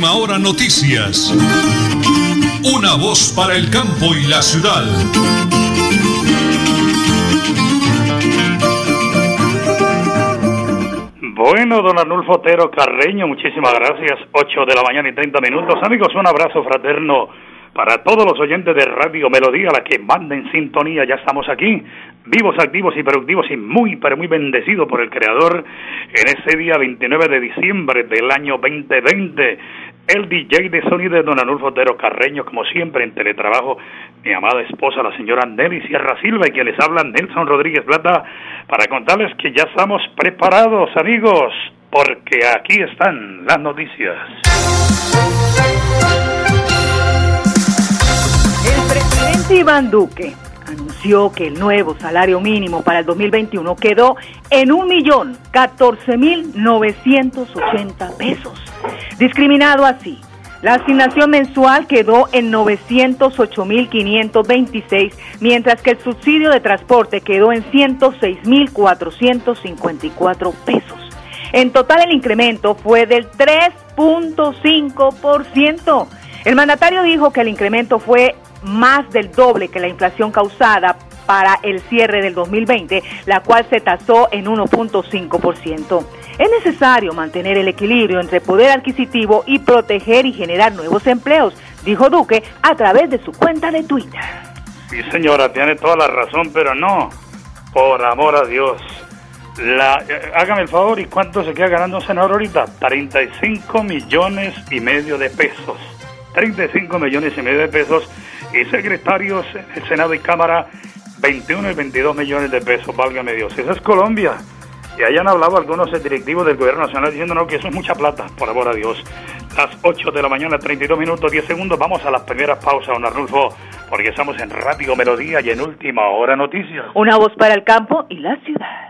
Última Hora Noticias. Una voz para el campo y la ciudad. Bueno, don Arnulfo Otero Carreño, muchísimas gracias. 8 de la mañana y 30 minutos. Amigos, un abrazo fraterno para todos los oyentes de Radio Melodía, la que manden sintonía. Ya estamos aquí, vivos, activos y productivos y muy, pero muy bendecidos por el Creador en ese día 29 de diciembre del año 2020 el DJ de sonido de Don Anulfo Otero Carreño, como siempre en teletrabajo, mi amada esposa, la señora Nelly Sierra Silva, y quien les habla Nelson Rodríguez Plata, para contarles que ya estamos preparados, amigos, porque aquí están las noticias. El presidente Iván Duque que el nuevo salario mínimo para el 2021 quedó en 1.014.980 pesos Discriminado así, la asignación mensual quedó en 908.526, mientras que el subsidio de transporte quedó en 106.454 pesos. En total el incremento fue del 3.5%. El mandatario dijo que el incremento fue más del doble que la inflación causada para el cierre del 2020, la cual se tasó en 1.5%. Es necesario mantener el equilibrio entre poder adquisitivo y proteger y generar nuevos empleos, dijo Duque a través de su cuenta de Twitter. Sí, señora, tiene toda la razón, pero no, por amor a Dios. La, eh, hágame el favor, ¿y cuánto se queda ganando un senador ahorita? 35 millones y medio de pesos. 35 millones y medio de pesos. Y secretarios, Senado y Cámara, 21 y 22 millones de pesos, válgame Dios. Esa es Colombia y hayan hablado algunos directivos del gobierno nacional diciendo no, que eso es mucha plata, por amor a Dios. Las 8 de la mañana, 32 minutos, 10 segundos, vamos a las primeras pausas, don Arnulfo, porque estamos en Radio Melodía y en Última Hora Noticias. Una voz para el campo y la ciudad.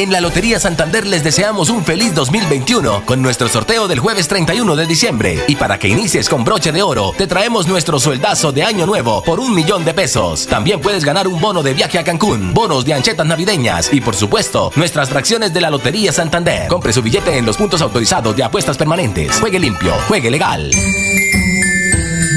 En la Lotería Santander les deseamos un feliz 2021 con nuestro sorteo del jueves 31 de diciembre. Y para que inicies con broche de oro, te traemos nuestro sueldazo de año nuevo por un millón de pesos. También puedes ganar un bono de viaje a Cancún, bonos de anchetas navideñas y por supuesto, nuestras fracciones de la Lotería Santander. Compre su billete en los puntos autorizados de apuestas permanentes. Juegue limpio, juegue legal.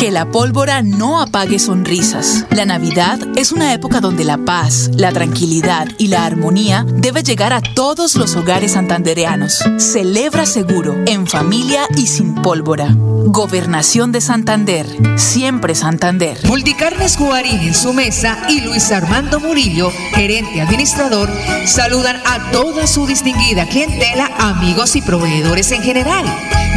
Que la pólvora no apague sonrisas. La Navidad es una época donde la paz, la tranquilidad y la armonía debe llegar a todos los hogares santandereanos. Celebra seguro, en familia y sin pólvora. Gobernación de Santander. Siempre Santander. Multicarnes Guarín en su mesa y Luis Armando Murillo, gerente administrador, saludan a toda su distinguida clientela, amigos y proveedores en general.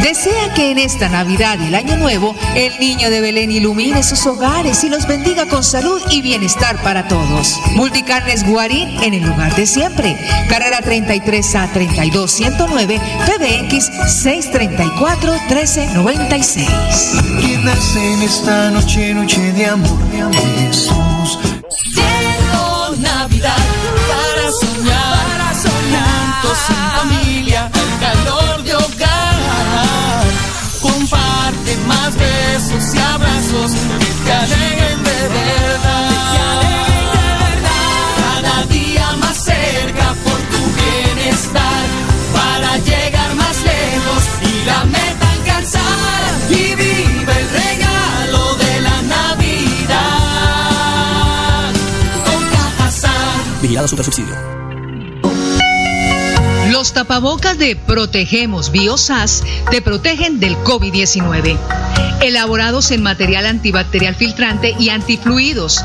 Desea que en esta Navidad y el Año Nuevo el niño de Belén ilumine sus hogares y los bendiga con salud y bienestar para todos. Multicarnes Guarín en el lugar de siempre. Carrera 33 a 32 109, PBX 634 1390. 36. Que en esta noche, noche de amor, de amor, Jesús. Navidad para soñar, para soñar, juntos en familia, el calor de hogar. Comparte más besos y abrazos. Cajazán. Vigilado Super Subsidio. Los tapabocas de Protegemos Biosas te protegen del COVID-19. Elaborados en material antibacterial filtrante y antifluidos.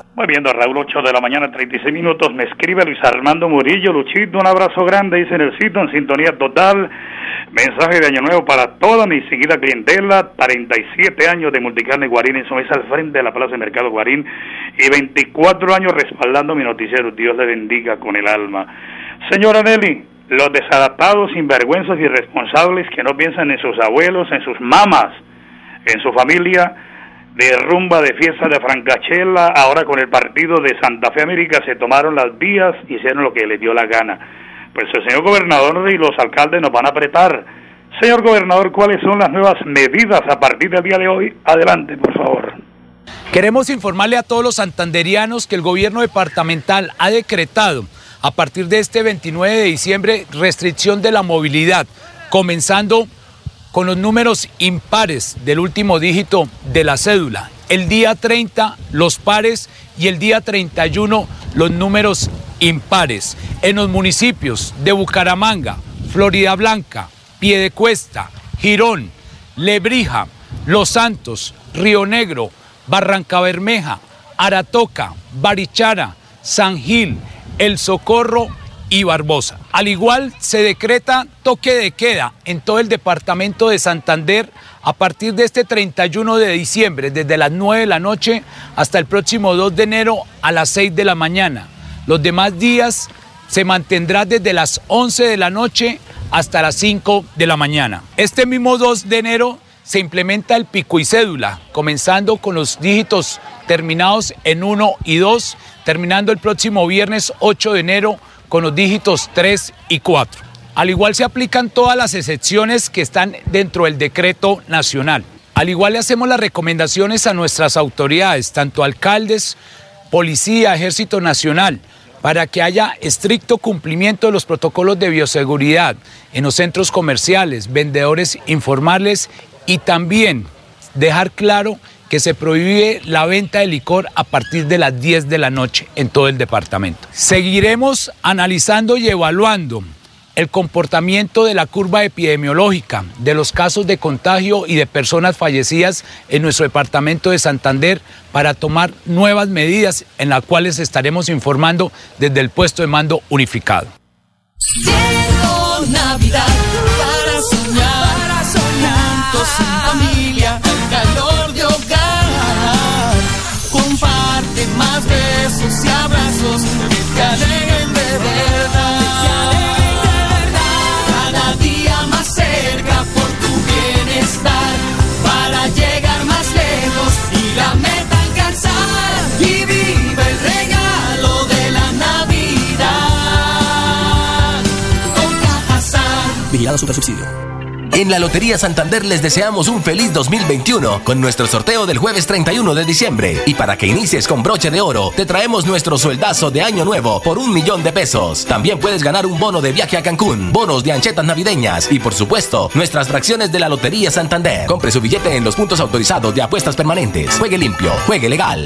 Muy bien, Raúl, 8 de la mañana, 36 minutos. Me escribe Luis Armando Murillo. Luchito, un abrazo grande, dice Nelsito, en sintonía total. Mensaje de Año Nuevo para toda mi seguida clientela, 37 años de Multicarne Guarín en su mesa al frente de la Plaza de Mercado Guarín y 24 años respaldando mi noticiero. Dios le bendiga con el alma. Señora Nelly, los desadaptados, sinvergüenzas y irresponsables que no piensan en sus abuelos, en sus mamás, en su familia, de rumba, de fiesta de Francachela, ahora con el partido de Santa Fe América se tomaron las vías y hicieron lo que les dio la gana pues el señor gobernador y los alcaldes nos van a apretar. Señor gobernador, ¿cuáles son las nuevas medidas a partir del día de hoy? Adelante, por favor. Queremos informarle a todos los santanderianos que el gobierno departamental ha decretado a partir de este 29 de diciembre restricción de la movilidad, comenzando con los números impares del último dígito de la cédula. El día 30 los pares y el día 31 los números impares en los municipios de Bucaramanga, Florida Blanca, Piedecuesta, Girón, Lebrija, Los Santos, Río Negro, Barranca Bermeja, Aratoca, Barichara, San Gil, El Socorro y Barbosa. Al igual se decreta toque de queda en todo el departamento de Santander a partir de este 31 de diciembre, desde las 9 de la noche hasta el próximo 2 de enero a las 6 de la mañana. Los demás días se mantendrá desde las 11 de la noche hasta las 5 de la mañana. Este mismo 2 de enero se implementa el pico y cédula, comenzando con los dígitos terminados en 1 y 2, terminando el próximo viernes 8 de enero con los dígitos 3 y 4. Al igual se aplican todas las excepciones que están dentro del decreto nacional. Al igual le hacemos las recomendaciones a nuestras autoridades, tanto alcaldes, policía, ejército nacional, para que haya estricto cumplimiento de los protocolos de bioseguridad en los centros comerciales, vendedores informales y también dejar claro que se prohíbe la venta de licor a partir de las 10 de la noche en todo el departamento. Seguiremos analizando y evaluando el comportamiento de la curva epidemiológica, de los casos de contagio y de personas fallecidas en nuestro departamento de Santander para tomar nuevas medidas en las cuales estaremos informando desde el puesto de mando unificado. En la Lotería Santander les deseamos un feliz 2021 con nuestro sorteo del jueves 31 de diciembre. Y para que inicies con broche de oro, te traemos nuestro sueldazo de año nuevo por un millón de pesos. También puedes ganar un bono de viaje a Cancún, bonos de anchetas navideñas y por supuesto nuestras fracciones de la Lotería Santander. Compre su billete en los puntos autorizados de apuestas permanentes. Juegue limpio, juegue legal.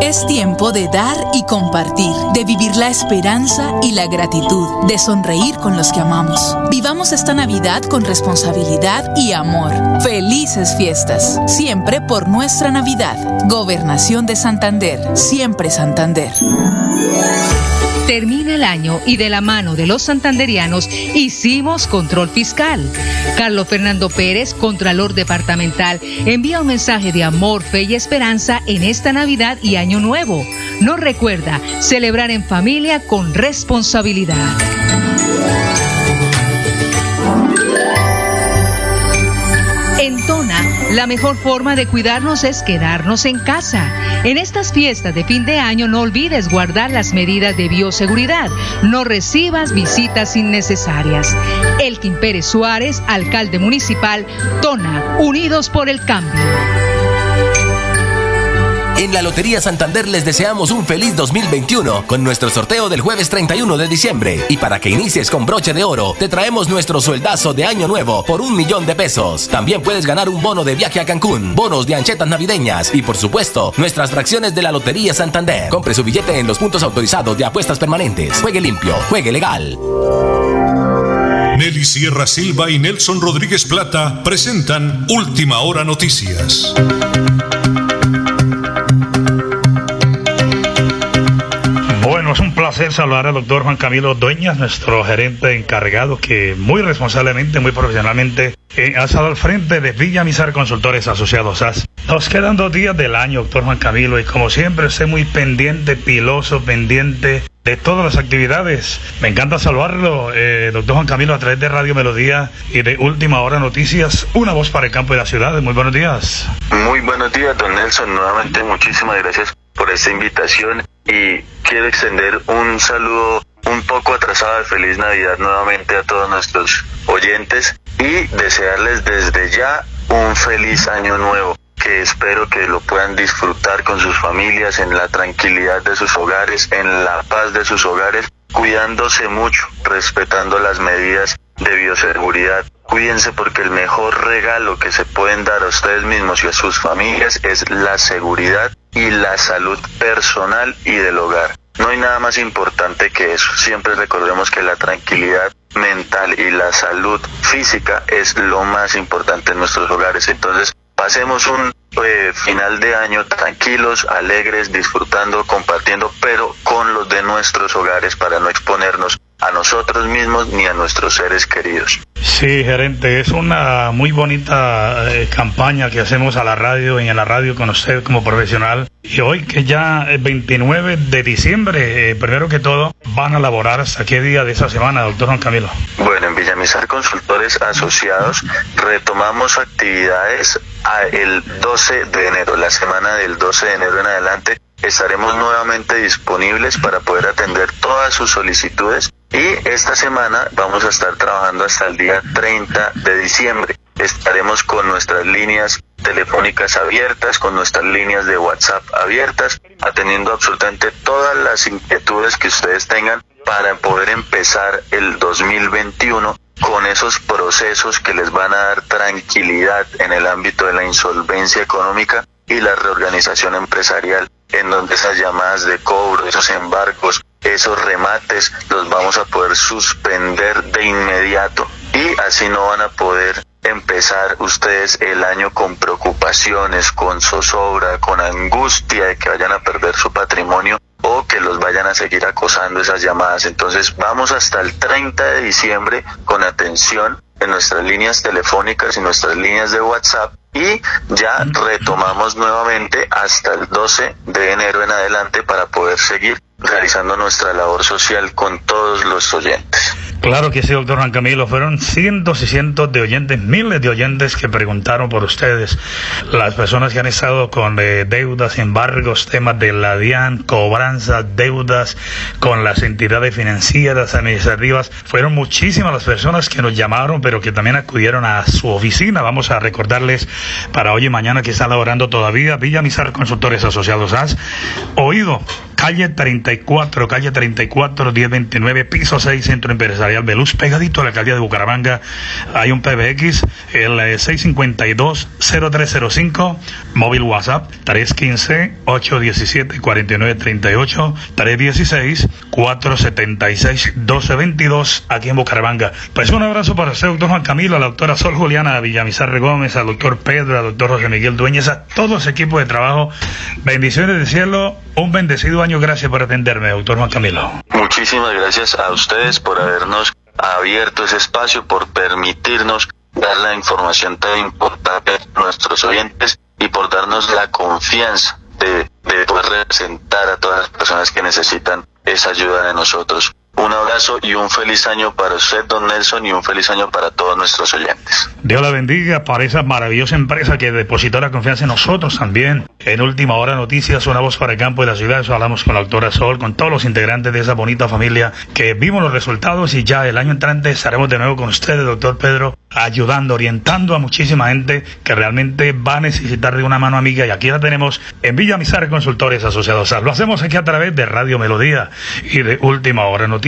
Es tiempo de dar y compartir, de vivir la esperanza y la gratitud, de sonreír con los que amamos. Vivamos esta Navidad con responsabilidad y amor. Felices fiestas, siempre por nuestra Navidad. Gobernación de Santander, siempre Santander. Termina el año y de la mano de los santanderianos hicimos control fiscal. Carlos Fernando Pérez, Contralor Departamental, envía un mensaje de amor, fe y esperanza en esta Navidad y Año Nuevo. Nos recuerda celebrar en familia con responsabilidad. En Tona, la mejor forma de cuidarnos es quedarnos en casa. En estas fiestas de fin de año no olvides guardar las medidas de bioseguridad. No recibas visitas innecesarias. Elkin Pérez Suárez, alcalde municipal, Tona, Unidos por el Cambio. En la Lotería Santander les deseamos un feliz 2021 con nuestro sorteo del jueves 31 de diciembre. Y para que inicies con broche de oro, te traemos nuestro sueldazo de año nuevo por un millón de pesos. También puedes ganar un bono de viaje a Cancún, bonos de anchetas navideñas y por supuesto, nuestras fracciones de la Lotería Santander. Compre su billete en los puntos autorizados de apuestas permanentes. Juegue limpio, juegue legal. Nelly Sierra Silva y Nelson Rodríguez Plata presentan Última Hora Noticias. Placer saludar al doctor Juan Camilo Dueñas, nuestro gerente encargado que muy responsablemente, muy profesionalmente eh, ha estado al frente de Villa Mizar Consultores Asociados SAS. Nos quedan dos días del año, doctor Juan Camilo, y como siempre, esté muy pendiente, piloso, pendiente de todas las actividades. Me encanta saludarlo, eh, doctor Juan Camilo, a través de Radio Melodía y de Última Hora Noticias, una voz para el campo de la ciudad. Muy buenos días. Muy buenos días, don Nelson. Nuevamente, muchísimas gracias por esta invitación y quiero extender un saludo un poco atrasado de feliz Navidad nuevamente a todos nuestros oyentes y desearles desde ya un feliz año nuevo que espero que lo puedan disfrutar con sus familias en la tranquilidad de sus hogares, en la paz de sus hogares, cuidándose mucho, respetando las medidas de bioseguridad. Cuídense porque el mejor regalo que se pueden dar a ustedes mismos y a sus familias es la seguridad y la salud personal y del hogar. No hay nada más importante que eso. Siempre recordemos que la tranquilidad mental y la salud física es lo más importante en nuestros hogares. Entonces, pasemos un eh, final de año tranquilos, alegres, disfrutando, compartiendo, pero con los de nuestros hogares para no exponernos a nosotros mismos ni a nuestros seres queridos. Sí, gerente, es una muy bonita eh, campaña que hacemos a la radio y en la radio con usted como profesional. Y hoy que ya es 29 de diciembre, eh, primero que todo, van a laborar hasta qué día de esa semana, doctor Juan Camilo. Bueno, en Villamizar Consultores Asociados retomamos actividades a el 12 de enero, la semana del 12 de enero en adelante. Estaremos nuevamente disponibles para poder atender todas sus solicitudes y esta semana vamos a estar trabajando hasta el día 30 de diciembre. Estaremos con nuestras líneas telefónicas abiertas, con nuestras líneas de WhatsApp abiertas, atendiendo absolutamente todas las inquietudes que ustedes tengan para poder empezar el 2021 con esos procesos que les van a dar tranquilidad en el ámbito de la insolvencia económica y la reorganización empresarial, en donde esas llamadas de cobro, esos embargos, esos remates los vamos a poder suspender de inmediato y así no van a poder empezar ustedes el año con preocupaciones, con zozobra, con angustia de que vayan a perder su patrimonio o que los vayan a seguir acosando esas llamadas. Entonces vamos hasta el 30 de diciembre con atención en nuestras líneas telefónicas y nuestras líneas de WhatsApp y ya retomamos nuevamente hasta el 12 de enero en adelante para poder seguir realizando nuestra labor social con todos los oyentes. Claro que sí, doctor Juan Camilo. Fueron cientos y cientos de oyentes, miles de oyentes que preguntaron por ustedes. Las personas que han estado con eh, deudas, embargos, temas de la DIAN, cobranzas, deudas con las entidades financieras, administrativas. Fueron muchísimas las personas que nos llamaron, pero que también acudieron a su oficina. Vamos a recordarles para hoy y mañana que está laborando todavía Villa Mizar Consultores Asociados. ¿Has oído calle 34, calle 34, 1029, piso 6, Centro Empresarial Beluz, pegadito a la alcaldía de Bucaramanga. Hay un PBX, el 652-0305, eh, móvil WhatsApp, 315-817-4938, 316-476-1222, aquí en Bucaramanga. Pues un abrazo para el doctor Juan Camilo, a la doctora Sol Juliana Villamizar Gómez, al doctor Pedro, al doctor José Miguel Dueñez, a todo ese equipo de trabajo. Bendiciones de cielo, un bendecido año. Gracias por atenderme, doctor Juan Camilo. Muchísimas gracias a ustedes por habernos abierto ese espacio, por permitirnos dar la información tan importante a nuestros oyentes y por darnos la confianza de, de poder representar a todas las personas que necesitan esa ayuda de nosotros. Un abrazo y un feliz año para usted, don Nelson, y un feliz año para todos nuestros oyentes. Dios la bendiga para esa maravillosa empresa que depositó la confianza en nosotros también. En última hora noticias, una voz para el campo de la ciudad. Hablamos con la doctora Sol, con todos los integrantes de esa bonita familia que vimos los resultados y ya el año entrante estaremos de nuevo con ustedes, doctor Pedro, ayudando, orientando a muchísima gente que realmente va a necesitar de una mano amiga. Y aquí la tenemos en Villa Mizar Consultores Asociados. Lo hacemos aquí a través de Radio Melodía y de Última Hora Noticias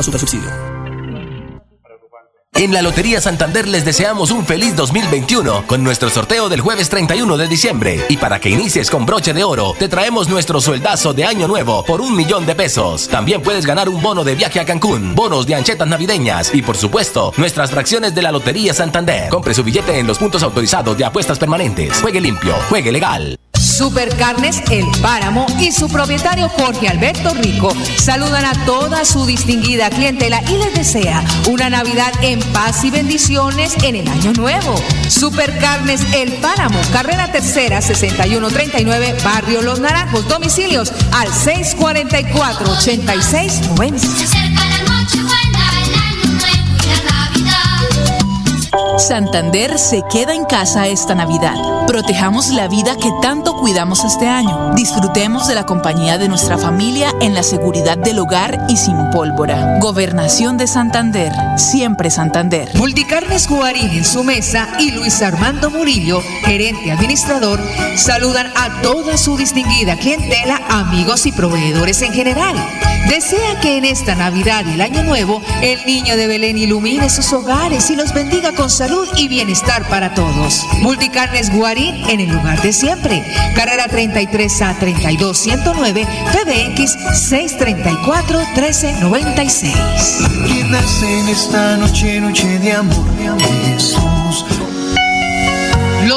Cajazán. Vigilado Super Subsidio. En la Lotería Santander les deseamos un feliz 2021 con nuestro sorteo del jueves 31 de diciembre. Y para que inicies con broche de oro, te traemos nuestro sueldazo de año nuevo por un millón de pesos. También puedes ganar un bono de viaje a Cancún, bonos de anchetas navideñas y por supuesto, nuestras fracciones de la Lotería Santander. Compre su billete en los puntos autorizados de apuestas permanentes. Juegue limpio, juegue legal. Supercarnes El Páramo y su propietario Jorge Alberto Rico saludan a toda su distinguida clientela y les desea una Navidad en paz y bendiciones en el año nuevo. Supercarnes El Páramo, carrera tercera 6139, Barrio Los Naranjos, domicilios al 644 8690. Santander se queda en casa esta Navidad. Protejamos la vida que tanto cuidamos este año. Disfrutemos de la compañía de nuestra familia en la seguridad del hogar y sin pólvora. Gobernación de Santander, siempre Santander. Multicarnes Guarín en su mesa y Luis Armando Murillo, gerente administrador, saludan a toda su distinguida clientela, amigos y proveedores en general. Desea que en esta Navidad y el Año Nuevo el niño de Belén ilumine sus hogares y los bendiga con salud y bienestar para todos. Multicarnes Guarín en el lugar de siempre. Carrera 33 a 32 109 PBX 634 1396. Quien nace en esta noche, noche de amor, de Jesús.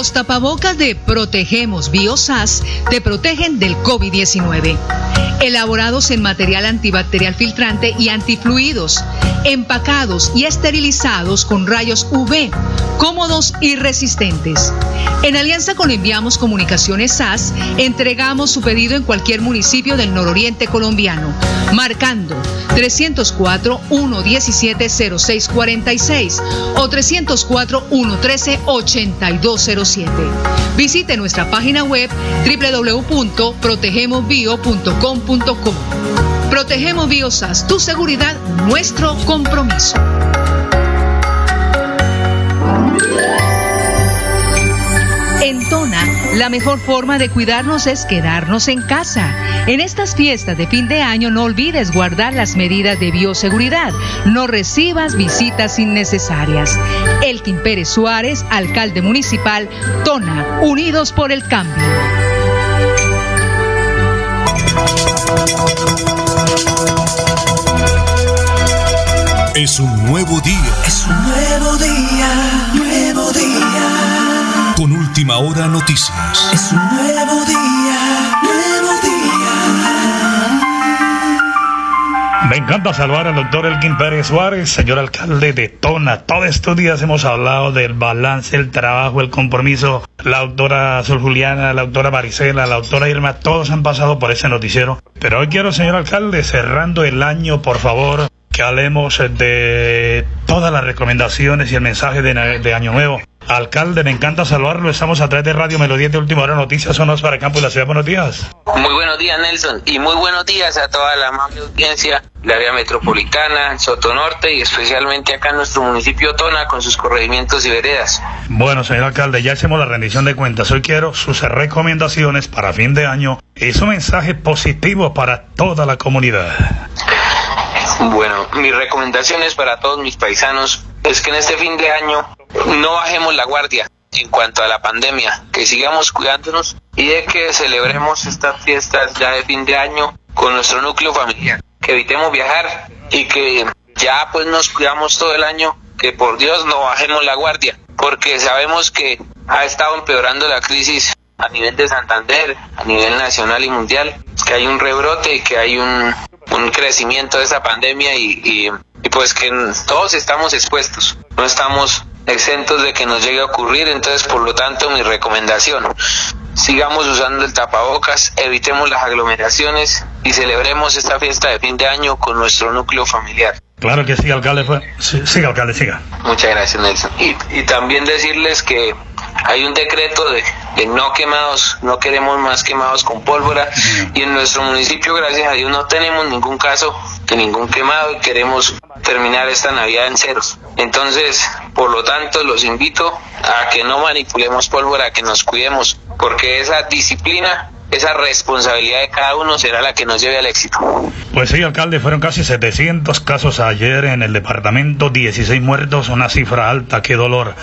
Los tapabocas de Protegemos Biosas te protegen del COVID-19 elaborados en material antibacterial filtrante y antifluidos, empacados y esterilizados con rayos UV, cómodos y resistentes. En alianza con Enviamos Comunicaciones SAS, entregamos su pedido en cualquier municipio del nororiente colombiano, marcando 304-117-0646 o 304-113-8207. Visite nuestra página web www.protegemosbio.com Protegemos Biosas, tu seguridad, nuestro compromiso. La mejor forma de cuidarnos es quedarnos en casa. En estas fiestas de fin de año no olvides guardar las medidas de bioseguridad. No recibas visitas innecesarias. Elkin Pérez Suárez, alcalde municipal, Tona, Unidos por el Cambio. Es un nuevo día. Es un nuevo día, nuevo día. Con última hora noticias. Es un nuevo día, nuevo día. Me encanta saludar al doctor Elkin Pérez Suárez, señor alcalde de Tona. Todos estos días hemos hablado del balance, el trabajo, el compromiso. La doctora Sol Juliana, la doctora Maricela, la doctora Irma, todos han pasado por ese noticiero. Pero hoy quiero, señor alcalde, cerrando el año, por favor, que hablemos de todas las recomendaciones y el mensaje de, de Año Nuevo. Alcalde, me encanta saludarlo. Estamos a través de Radio Melodía de Última Hora Noticias. Sonos para el campo y la ciudad. Buenos días. Muy buenos días, Nelson. Y muy buenos días a toda la amable audiencia, la área metropolitana, Soto Norte y especialmente acá en nuestro municipio Tona con sus corregimientos y veredas. Bueno, señor alcalde, ya hacemos la rendición de cuentas. Hoy quiero sus recomendaciones para fin de año y su mensaje positivo para toda la comunidad. Bueno, mis recomendaciones para todos mis paisanos es que en este fin de año no bajemos la guardia en cuanto a la pandemia, que sigamos cuidándonos y de que celebremos estas fiestas ya de fin de año con nuestro núcleo familiar, que evitemos viajar y que ya pues nos cuidamos todo el año, que por Dios no bajemos la guardia, porque sabemos que ha estado empeorando la crisis a nivel de Santander, a nivel nacional y mundial, que hay un rebrote y que hay un, un crecimiento de esa pandemia y, y, y pues que todos estamos expuestos, no estamos exentos de que nos llegue a ocurrir, entonces por lo tanto mi recomendación, sigamos usando el tapabocas, evitemos las aglomeraciones y celebremos esta fiesta de fin de año con nuestro núcleo familiar. Claro que sí, alcalde. Fue. Sí, siga, alcalde, siga. Muchas gracias, Nelson. Y, y también decirles que hay un decreto de, de, no quemados, no queremos más quemados con pólvora y en nuestro municipio, gracias a Dios, no tenemos ningún caso de ningún quemado y queremos terminar esta Navidad en ceros. Entonces, por lo tanto, los invito a que no manipulemos pólvora, a que nos cuidemos, porque esa disciplina esa responsabilidad de cada uno será la que nos lleve al éxito. Pues sí, alcalde, fueron casi 700 casos ayer en el departamento, 16 muertos, una cifra alta, qué dolor.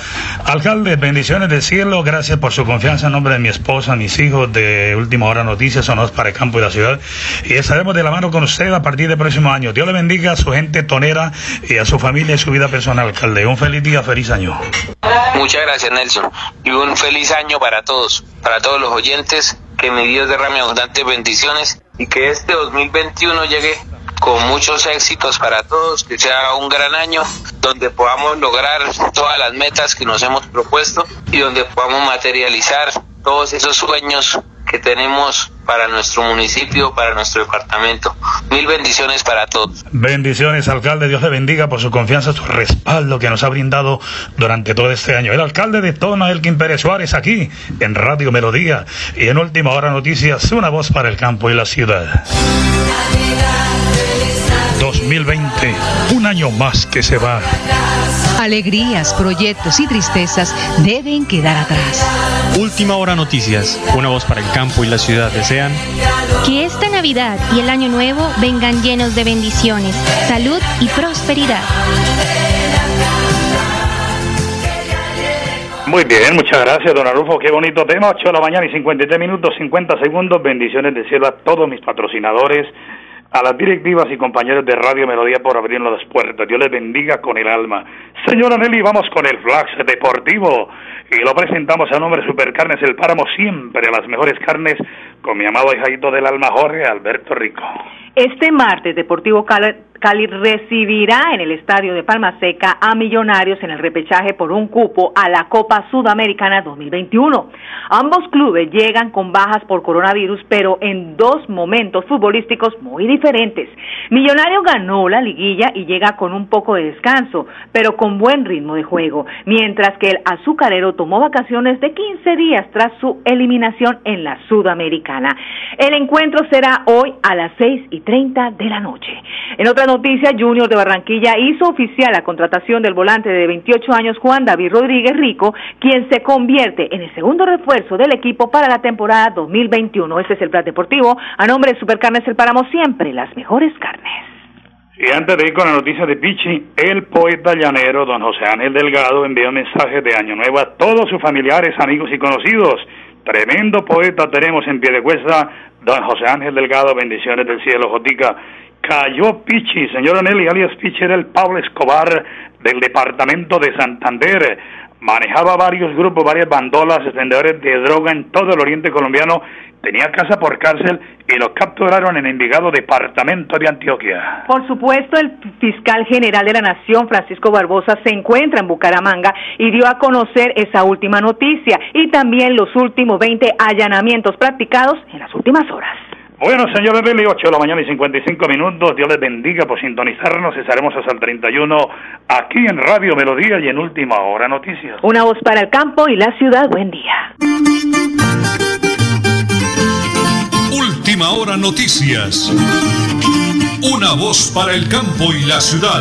Alcalde, bendiciones del cielo, gracias por su confianza en nombre de mi esposa, mis hijos de Última Hora Noticias, sonos para el campo y la ciudad. Y estaremos de la mano con usted a partir del próximo año. Dios le bendiga a su gente tonera y a su familia y su vida personal, alcalde. Un feliz día, feliz año. Muchas gracias, Nelson. Y un feliz año para todos, para todos los oyentes que mi Dios derrame abundantes bendiciones y que este 2021 llegue con muchos éxitos para todos, que sea un gran año donde podamos lograr todas las metas que nos hemos propuesto y donde podamos materializar todos esos sueños que tenemos para nuestro municipio, para nuestro departamento. Mil bendiciones para todos. Bendiciones, alcalde. Dios le bendiga por su confianza, su respaldo que nos ha brindado durante todo este año. El alcalde de Tona, Elkin Pérez Suárez, aquí en Radio Melodía y en Última Hora Noticias, una voz para el campo y la ciudad. 2020, un año más que se va. Alegrías, proyectos y tristezas deben quedar atrás. Última hora noticias, una voz para el campo y la ciudad desean que esta Navidad y el Año Nuevo vengan llenos de bendiciones, salud y prosperidad. Muy bien, muchas gracias, don Arulfo. Qué bonito tema. 8 de la mañana y 53 minutos, 50 segundos. Bendiciones de cielo a todos mis patrocinadores, a las directivas y compañeros de Radio Melodía por abrirnos las puertas. Dios les bendiga con el alma. Señora Nelly, vamos con el flash deportivo y lo presentamos a nombre de Supercarnes El Páramo, siempre las mejores carnes, con mi amado hijito del alma Jorge Alberto Rico. Este martes, Deportivo Cali, recibirá en el estadio de Palma Seca a Millonarios en el repechaje por un cupo a la Copa Sudamericana 2021. Ambos clubes llegan con bajas por coronavirus, pero en dos momentos futbolísticos muy diferentes. Millonario ganó la liguilla y llega con un poco de descanso, pero con buen ritmo de juego, mientras que el azucarero tomó vacaciones de 15 días tras su eliminación en la Sudamericana. El encuentro será hoy a las 6 y 30 de la noche. En otra noticia, Junior de Barranquilla hizo oficial la contratación del volante de 28 años Juan David Rodríguez Rico, quien se convierte en el segundo refuerzo del equipo para la temporada 2021. Este es el plan deportivo. A nombre de Supercarnes El Páramo, siempre las mejores carnes. Y antes de ir con la noticia de Pichi, el poeta llanero don José Ángel Delgado envió un mensaje de Año Nuevo a todos sus familiares, amigos y conocidos. Tremendo poeta tenemos en pie de cuesta, don José Ángel Delgado, bendiciones del cielo, Jotica. cayó Pichi. Señor Nelly, alias Pichi era el Pablo Escobar del departamento de Santander. Manejaba varios grupos, varias bandolas, vendedores de droga en todo el oriente colombiano. Tenía casa por cárcel y lo capturaron en Envigado, departamento de Antioquia. Por supuesto, el fiscal general de la Nación, Francisco Barbosa, se encuentra en Bucaramanga y dio a conocer esa última noticia y también los últimos 20 allanamientos practicados en las últimas horas. Bueno, señor Billy, 8 de la mañana y 55 minutos. Dios les bendiga por sintonizarnos. Estaremos hasta el 31 aquí en Radio Melodía y en Última Hora Noticias. Una voz para el campo y la ciudad. Buen día. Última Hora Noticias. Una voz para el campo y la ciudad.